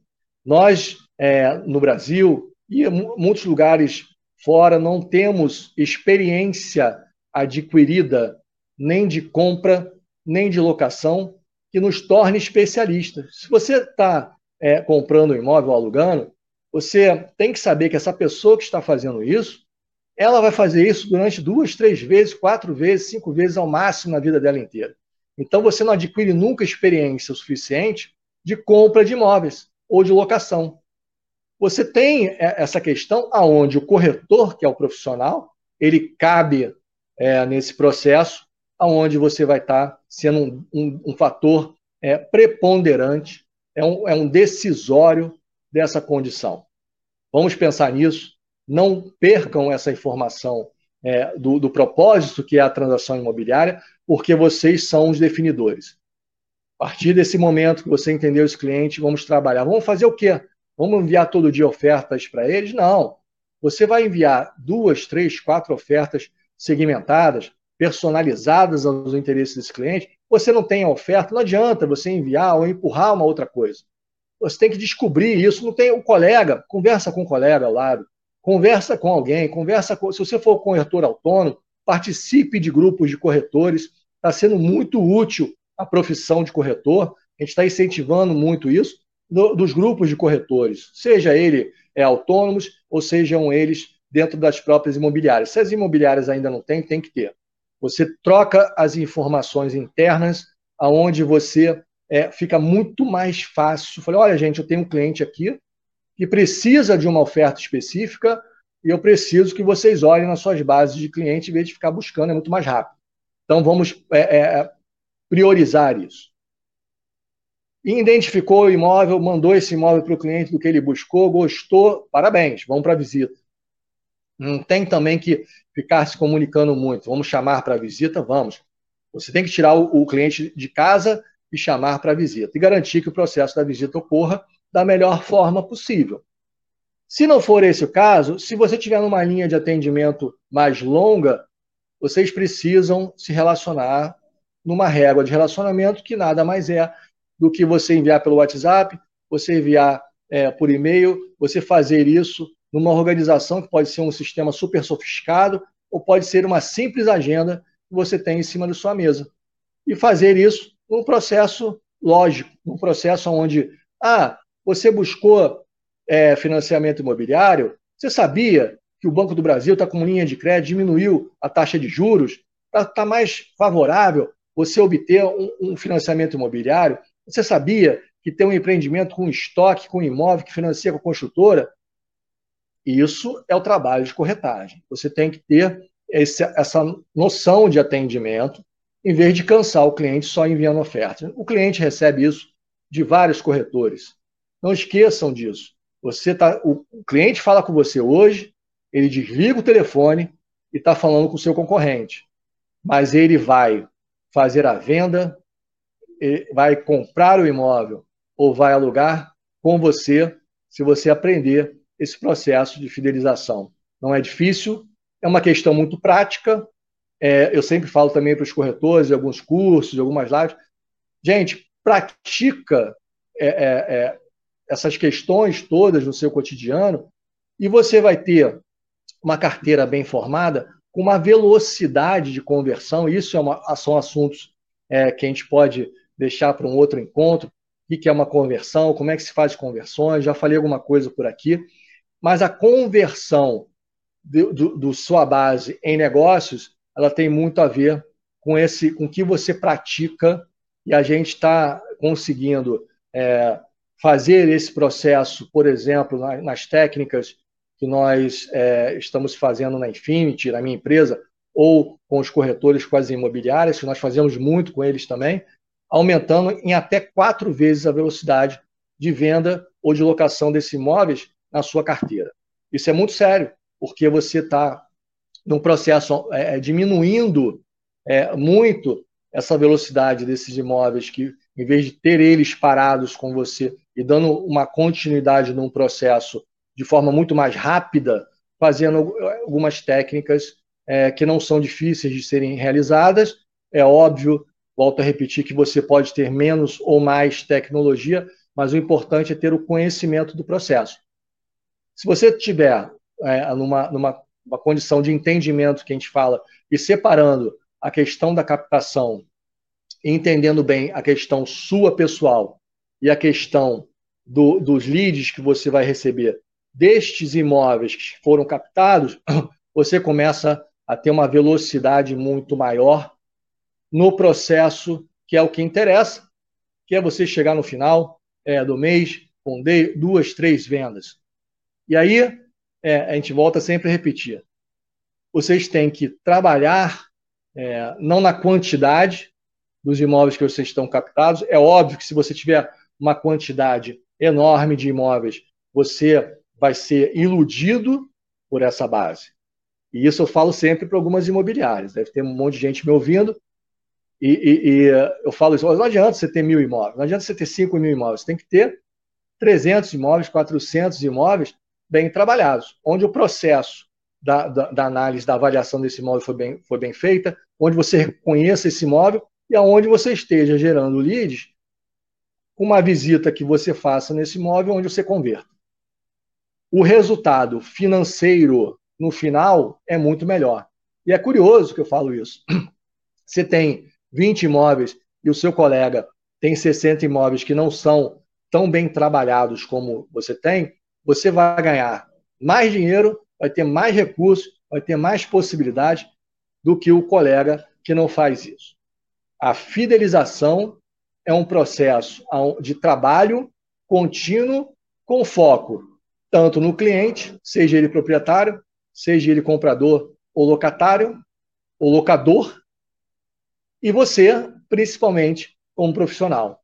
Nós, é, no Brasil e em muitos lugares fora, não temos experiência adquirida nem de compra, nem de locação, que nos torne especialistas. Se você está é, comprando um imóvel alugando, você tem que saber que essa pessoa que está fazendo isso ela vai fazer isso durante duas, três vezes, quatro vezes, cinco vezes ao máximo na vida dela inteira. Então você não adquire nunca experiência suficiente de compra de imóveis ou de locação. Você tem é, essa questão aonde o corretor, que é o profissional, ele cabe é, nesse processo, aonde você vai estar sendo um, um, um fator é, preponderante, é um, é um decisório dessa condição. Vamos pensar nisso não percam essa informação é, do, do propósito que é a transação imobiliária, porque vocês são os definidores. A partir desse momento que você entendeu esse cliente, vamos trabalhar. Vamos fazer o quê? Vamos enviar todo dia ofertas para eles? Não. Você vai enviar duas, três, quatro ofertas segmentadas, personalizadas aos interesses desse cliente. Você não tem a oferta, não adianta você enviar ou empurrar uma outra coisa. Você tem que descobrir isso. Não tem o colega, conversa com o colega ao lado. Conversa com alguém, conversa com. Se você for corretor autônomo, participe de grupos de corretores. Está sendo muito útil a profissão de corretor. A gente está incentivando muito isso do, dos grupos de corretores, seja ele é, autônomos ou sejam eles dentro das próprias imobiliárias. Se as imobiliárias ainda não têm, tem que ter. Você troca as informações internas, aonde você é, fica muito mais fácil. Falei, olha, gente, eu tenho um cliente aqui que precisa de uma oferta específica e eu preciso que vocês olhem nas suas bases de cliente em vez de ficar buscando, é muito mais rápido. Então, vamos é, é, priorizar isso. Identificou o imóvel, mandou esse imóvel para o cliente do que ele buscou, gostou, parabéns, vamos para a visita. Não tem também que ficar se comunicando muito. Vamos chamar para visita? Vamos. Você tem que tirar o, o cliente de casa e chamar para visita. E garantir que o processo da visita ocorra da melhor forma possível. Se não for esse o caso, se você tiver numa linha de atendimento mais longa, vocês precisam se relacionar numa régua de relacionamento que nada mais é do que você enviar pelo WhatsApp, você enviar é, por e-mail, você fazer isso numa organização que pode ser um sistema super sofisticado ou pode ser uma simples agenda que você tem em cima da sua mesa. E fazer isso num processo lógico, num processo onde, ah, você buscou é, financiamento imobiliário? Você sabia que o Banco do Brasil está com linha de crédito, diminuiu a taxa de juros? Está tá mais favorável você obter um, um financiamento imobiliário? Você sabia que tem um empreendimento com estoque, com imóvel, que financia com a construtora? Isso é o trabalho de corretagem. Você tem que ter esse, essa noção de atendimento, em vez de cansar o cliente só enviando oferta. O cliente recebe isso de vários corretores. Não esqueçam disso. Você tá, o cliente fala com você hoje, ele desliga o telefone e está falando com o seu concorrente. Mas ele vai fazer a venda, vai comprar o imóvel ou vai alugar com você, se você aprender esse processo de fidelização. Não é difícil, é uma questão muito prática. É, eu sempre falo também para os corretores, alguns cursos, algumas lives. Gente, pratica é, é, é, essas questões todas no seu cotidiano e você vai ter uma carteira bem formada com uma velocidade de conversão. Isso é uma, são assuntos é, que a gente pode deixar para um outro encontro. O que é uma conversão? Como é que se faz conversões? Já falei alguma coisa por aqui. Mas a conversão do, do, do sua base em negócios, ela tem muito a ver com esse, com que você pratica e a gente está conseguindo é, fazer esse processo, por exemplo, nas técnicas que nós é, estamos fazendo na Infinity, na minha empresa, ou com os corretores, com as imobiliárias, que nós fazemos muito com eles também, aumentando em até quatro vezes a velocidade de venda ou de locação desses imóveis na sua carteira. Isso é muito sério, porque você está num processo é, é, diminuindo é, muito essa velocidade desses imóveis que, em vez de ter eles parados com você e dando uma continuidade num processo de forma muito mais rápida, fazendo algumas técnicas é, que não são difíceis de serem realizadas. É óbvio, volto a repetir, que você pode ter menos ou mais tecnologia, mas o importante é ter o conhecimento do processo. Se você tiver é, numa, numa uma condição de entendimento que a gente fala e separando a questão da captação, entendendo bem a questão sua pessoal e a questão do, dos leads que você vai receber destes imóveis que foram captados, você começa a ter uma velocidade muito maior no processo que é o que interessa, que é você chegar no final é, do mês com duas, três vendas. E aí, é, a gente volta sempre a repetir. Vocês têm que trabalhar é, não na quantidade dos imóveis que vocês estão captados. É óbvio que se você tiver uma quantidade enorme de imóveis, você vai ser iludido por essa base. E isso eu falo sempre para algumas imobiliárias. Deve ter um monte de gente me ouvindo. E, e, e eu falo isso: não adianta você ter mil imóveis, não adianta você ter cinco mil imóveis. Você tem que ter 300 imóveis, 400 imóveis bem trabalhados, onde o processo da, da, da, análise, da avaliação desse imóvel foi bem, foi bem feita, onde você reconheça esse imóvel e aonde você esteja gerando leads uma visita que você faça nesse imóvel onde você converta o resultado financeiro no final é muito melhor. E é curioso que eu falo isso. Você tem 20 imóveis e o seu colega tem 60 imóveis que não são tão bem trabalhados como você tem, você vai ganhar mais dinheiro, vai ter mais recursos, vai ter mais possibilidade do que o colega que não faz isso. A fidelização é um processo de trabalho contínuo com foco tanto no cliente, seja ele proprietário, seja ele comprador ou locatário, ou locador, e você, principalmente, como profissional.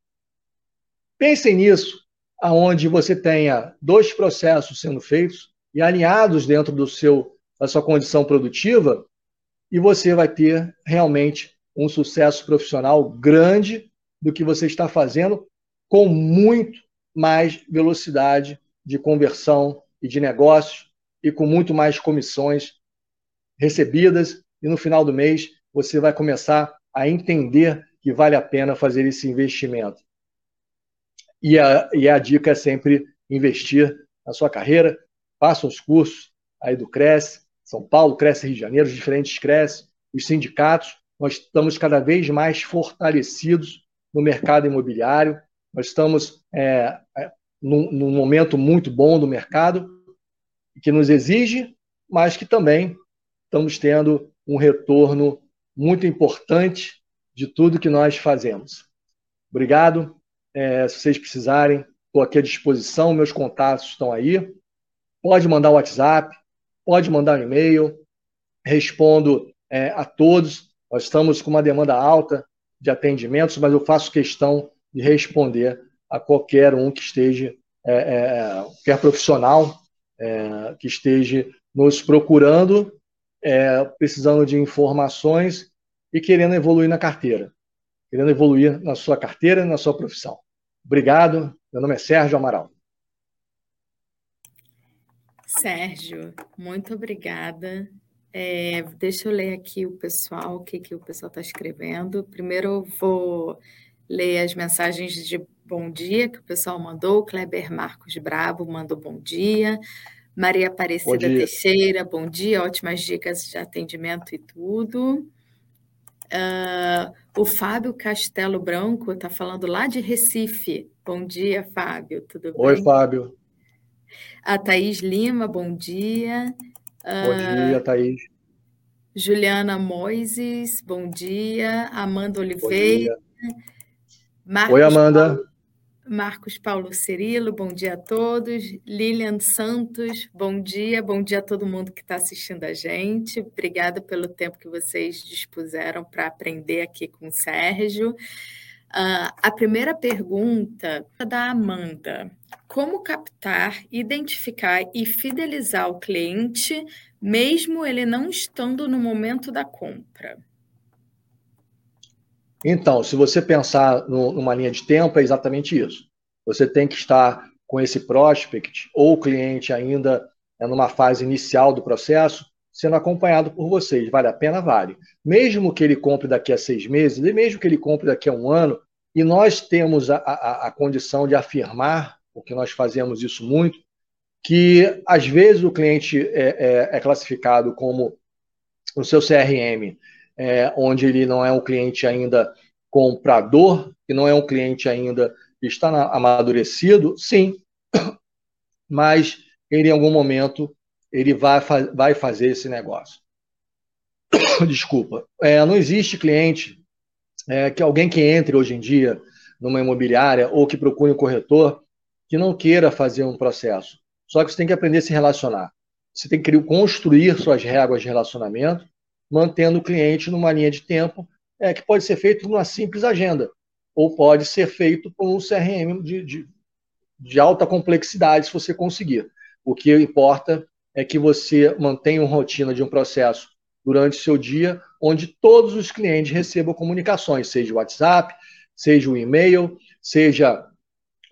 Pensem nisso, aonde você tenha dois processos sendo feitos e alinhados dentro do seu da sua condição produtiva, e você vai ter realmente um sucesso profissional grande do que você está fazendo com muito mais velocidade de conversão e de negócios e com muito mais comissões recebidas e no final do mês você vai começar a entender que vale a pena fazer esse investimento. E a, e a dica é sempre investir na sua carreira, faça os cursos aí do Cresce, São Paulo, Cresce Rio de Janeiro, os diferentes Cresce, os sindicatos, nós estamos cada vez mais fortalecidos no mercado imobiliário, nós estamos é, é num, num momento muito bom do mercado, que nos exige, mas que também estamos tendo um retorno muito importante de tudo que nós fazemos. Obrigado. É, se vocês precisarem, estou aqui à disposição, meus contatos estão aí. Pode mandar o WhatsApp, pode mandar um e-mail, respondo é, a todos. Nós estamos com uma demanda alta de atendimentos, mas eu faço questão de responder a qualquer um que esteja é, é, qualquer profissional é, que esteja nos procurando, é, precisando de informações e querendo evoluir na carteira, querendo evoluir na sua carteira e na sua profissão. Obrigado. Meu nome é Sérgio Amaral. Sérgio, muito obrigada. É, deixa eu ler aqui o pessoal, o que, que o pessoal está escrevendo. Primeiro eu vou ler as mensagens de bom dia que o pessoal mandou. O Kleber Marcos Brabo mandou bom dia. Maria Aparecida Teixeira, bom dia, ótimas dicas de atendimento e tudo. Uh, o Fábio Castelo Branco está falando lá de Recife. Bom dia, Fábio, tudo Oi, bem? Oi, Fábio. A Thaís Lima, bom dia. Bom uh, dia, Thaís. Juliana Moises, bom dia. Amanda Oliveira. Marcos Oi, Amanda. Paulo, Marcos Paulo Cirilo, bom dia a todos. Lilian Santos, bom dia. Bom dia a todo mundo que está assistindo a gente. Obrigada pelo tempo que vocês dispuseram para aprender aqui com o Sérgio. Uh, a primeira pergunta é da Amanda: Como captar, identificar e fidelizar o cliente, mesmo ele não estando no momento da compra? Então, se você pensar no, numa linha de tempo, é exatamente isso. Você tem que estar com esse prospect ou cliente ainda é numa fase inicial do processo, sendo acompanhado por vocês. Vale a pena? Vale. Mesmo que ele compre daqui a seis meses, e mesmo que ele compre daqui a um ano, e nós temos a, a, a condição de afirmar, porque nós fazemos isso muito, que às vezes o cliente é, é, é classificado como o seu CRM é, onde ele não é um cliente ainda comprador, que não é um cliente ainda que está na, amadurecido, sim, mas ele em algum momento ele vai, vai fazer esse negócio. Desculpa. É, não existe cliente é, que alguém que entre hoje em dia numa imobiliária ou que procure um corretor que não queira fazer um processo. Só que você tem que aprender a se relacionar. Você tem que construir suas regras de relacionamento mantendo o cliente numa linha de tempo é, que pode ser feito numa simples agenda, ou pode ser feito por um CRM de, de, de alta complexidade, se você conseguir. O que importa é que você mantenha uma rotina de um processo durante o seu dia, onde todos os clientes recebam comunicações, seja o WhatsApp, seja o e-mail, seja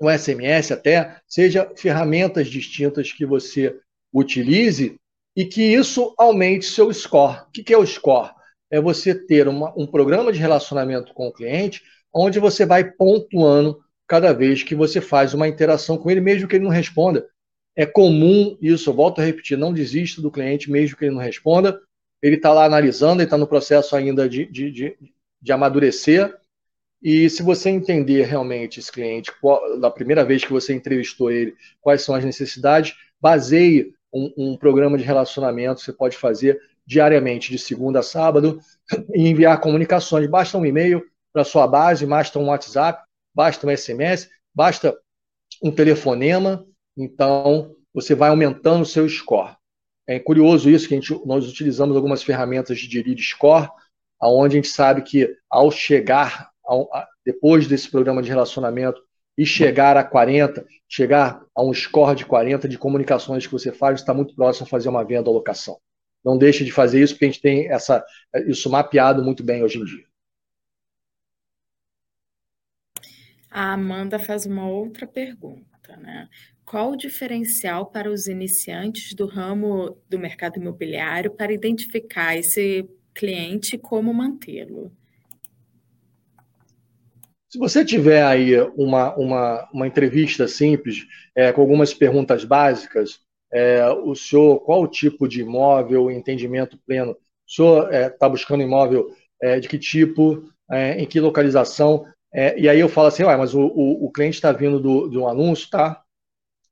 o SMS até, seja ferramentas distintas que você utilize e que isso aumente seu score. O que é o score? É você ter uma, um programa de relacionamento com o cliente, onde você vai pontuando cada vez que você faz uma interação com ele, mesmo que ele não responda. É comum isso, eu volto a repetir, não desista do cliente, mesmo que ele não responda. Ele está lá analisando, ele está no processo ainda de, de, de, de, amadurecer. E se você entender realmente esse cliente, qual, da primeira vez que você entrevistou ele, quais são as necessidades, baseie um, um programa de relacionamento você pode fazer diariamente, de segunda a sábado, e enviar comunicações. Basta um e-mail para sua base, basta um WhatsApp, basta um SMS, basta um telefonema. Então, você vai aumentando o seu score. É curioso isso que gente, nós utilizamos algumas ferramentas de lead score, aonde a gente sabe que ao chegar, ao, a, depois desse programa de relacionamento, e chegar a 40, chegar a um score de 40 de comunicações que você faz, está muito próximo a fazer uma venda ou locação. Não deixe de fazer isso, porque a gente tem essa, isso mapeado muito bem hoje em dia. A Amanda faz uma outra pergunta, né? Qual o diferencial para os iniciantes do ramo do mercado imobiliário para identificar esse cliente e como mantê-lo? Se você tiver aí uma, uma, uma entrevista simples, é, com algumas perguntas básicas, é, o senhor, qual o tipo de imóvel, entendimento pleno? O senhor está é, tá buscando imóvel é, de que tipo, é, em que localização? É, e aí eu falo assim, mas o, o, o cliente está vindo do, de um anúncio, tá?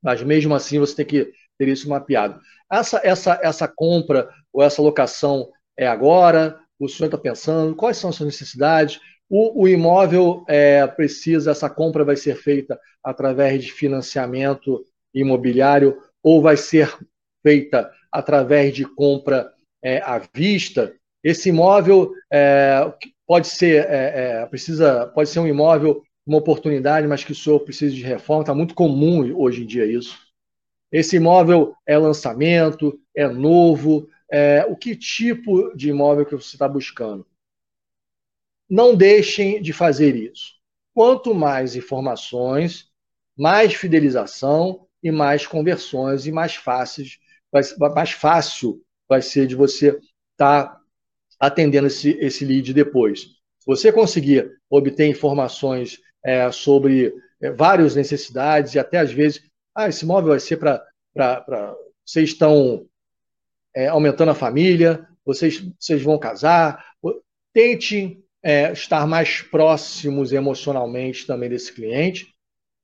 Mas mesmo assim você tem que ter isso mapeado. Essa, essa, essa compra ou essa locação é agora? O senhor está pensando? Quais são as suas necessidades? O, o imóvel é, precisa, essa compra vai ser feita através de financiamento imobiliário ou vai ser feita através de compra é, à vista. Esse imóvel é, pode ser é, é, precisa pode ser um imóvel uma oportunidade, mas que o senhor precisa de reforma. Está muito comum hoje em dia isso. Esse imóvel é lançamento, é novo. É, o que tipo de imóvel que você está buscando? Não deixem de fazer isso. Quanto mais informações, mais fidelização e mais conversões e mais fáceis, mais fácil vai ser de você estar tá atendendo esse, esse lead depois. Se você conseguir obter informações é, sobre é, várias necessidades e até às vezes, ah, esse imóvel vai ser para. Vocês estão é, aumentando a família, vocês, vocês vão casar. Tente é, estar mais próximos emocionalmente também desse cliente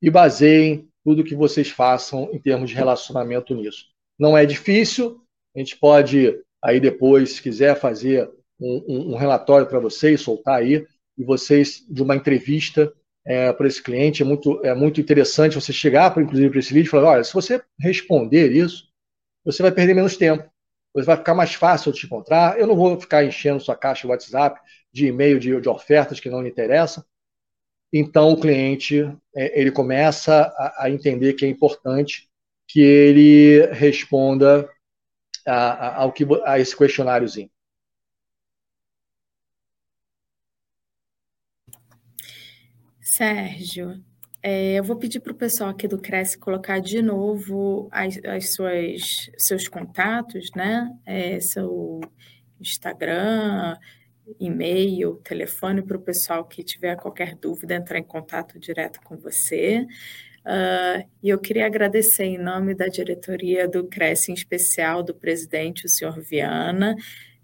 e baseiem tudo que vocês façam em termos de relacionamento nisso. Não é difícil, a gente pode aí depois, se quiser fazer um, um, um relatório para vocês, soltar aí, e vocês, de uma entrevista é, para esse cliente, é muito, é muito interessante você chegar, pra, inclusive, para esse vídeo e falar: olha, se você responder isso, você vai perder menos tempo, vai ficar mais fácil de te encontrar. Eu não vou ficar enchendo sua caixa de WhatsApp, de e-mail, de, de ofertas que não lhe interessam. Então, o cliente é, ele começa a, a, entender que é importante que ele responda a, a, ao que, a esse questionáriozinho. Sérgio, é, eu vou pedir para o pessoal aqui do Cresce colocar de novo as, as suas, seus contatos, né? É, seu Instagram, e-mail, telefone para o pessoal que tiver qualquer dúvida entrar em contato direto com você. Uh, e eu queria agradecer em nome da diretoria do Cresce, em especial do presidente, o senhor Viana,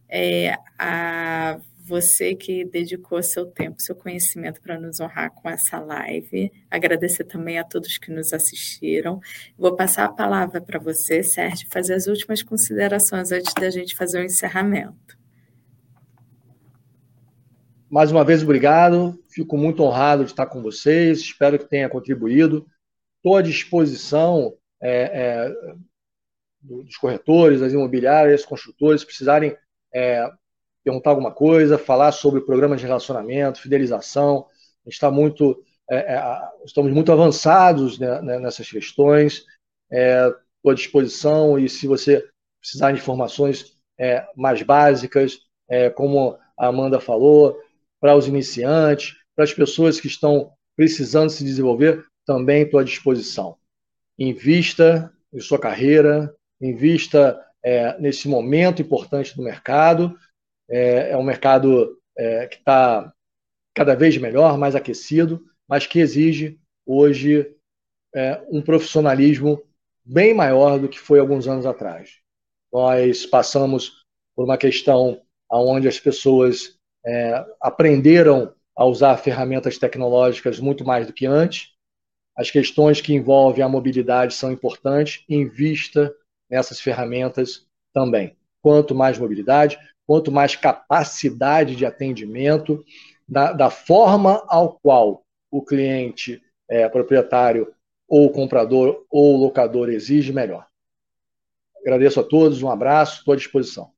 é, a você que dedicou seu tempo, seu conhecimento para nos honrar com essa live. Agradecer também a todos que nos assistiram. Vou passar a palavra para você, Sérgio, fazer as últimas considerações antes da gente fazer o encerramento. Mais uma vez, obrigado. Fico muito honrado de estar com vocês. Espero que tenha contribuído. Estou à disposição é, é, dos corretores, das imobiliárias, construtores, se precisarem é, perguntar alguma coisa, falar sobre o programa de relacionamento, fidelização. Está muito, é, é, estamos muito avançados né, né nessas questões. Estou à disposição e se você precisar de informações é, mais básicas, é, como a Amanda falou, para os iniciantes, para as pessoas que estão precisando se desenvolver, também estou à disposição. Invista em sua carreira, invista é, nesse momento importante do mercado é, é um mercado é, que está cada vez melhor, mais aquecido, mas que exige hoje é, um profissionalismo bem maior do que foi alguns anos atrás. Nós passamos por uma questão onde as pessoas é, aprenderam a usar ferramentas tecnológicas muito mais do que antes. As questões que envolvem a mobilidade são importantes. Invista nessas ferramentas também. Quanto mais mobilidade, quanto mais capacidade de atendimento, da, da forma ao qual o cliente é, proprietário ou comprador ou locador exige, melhor. Agradeço a todos, um abraço, estou à disposição.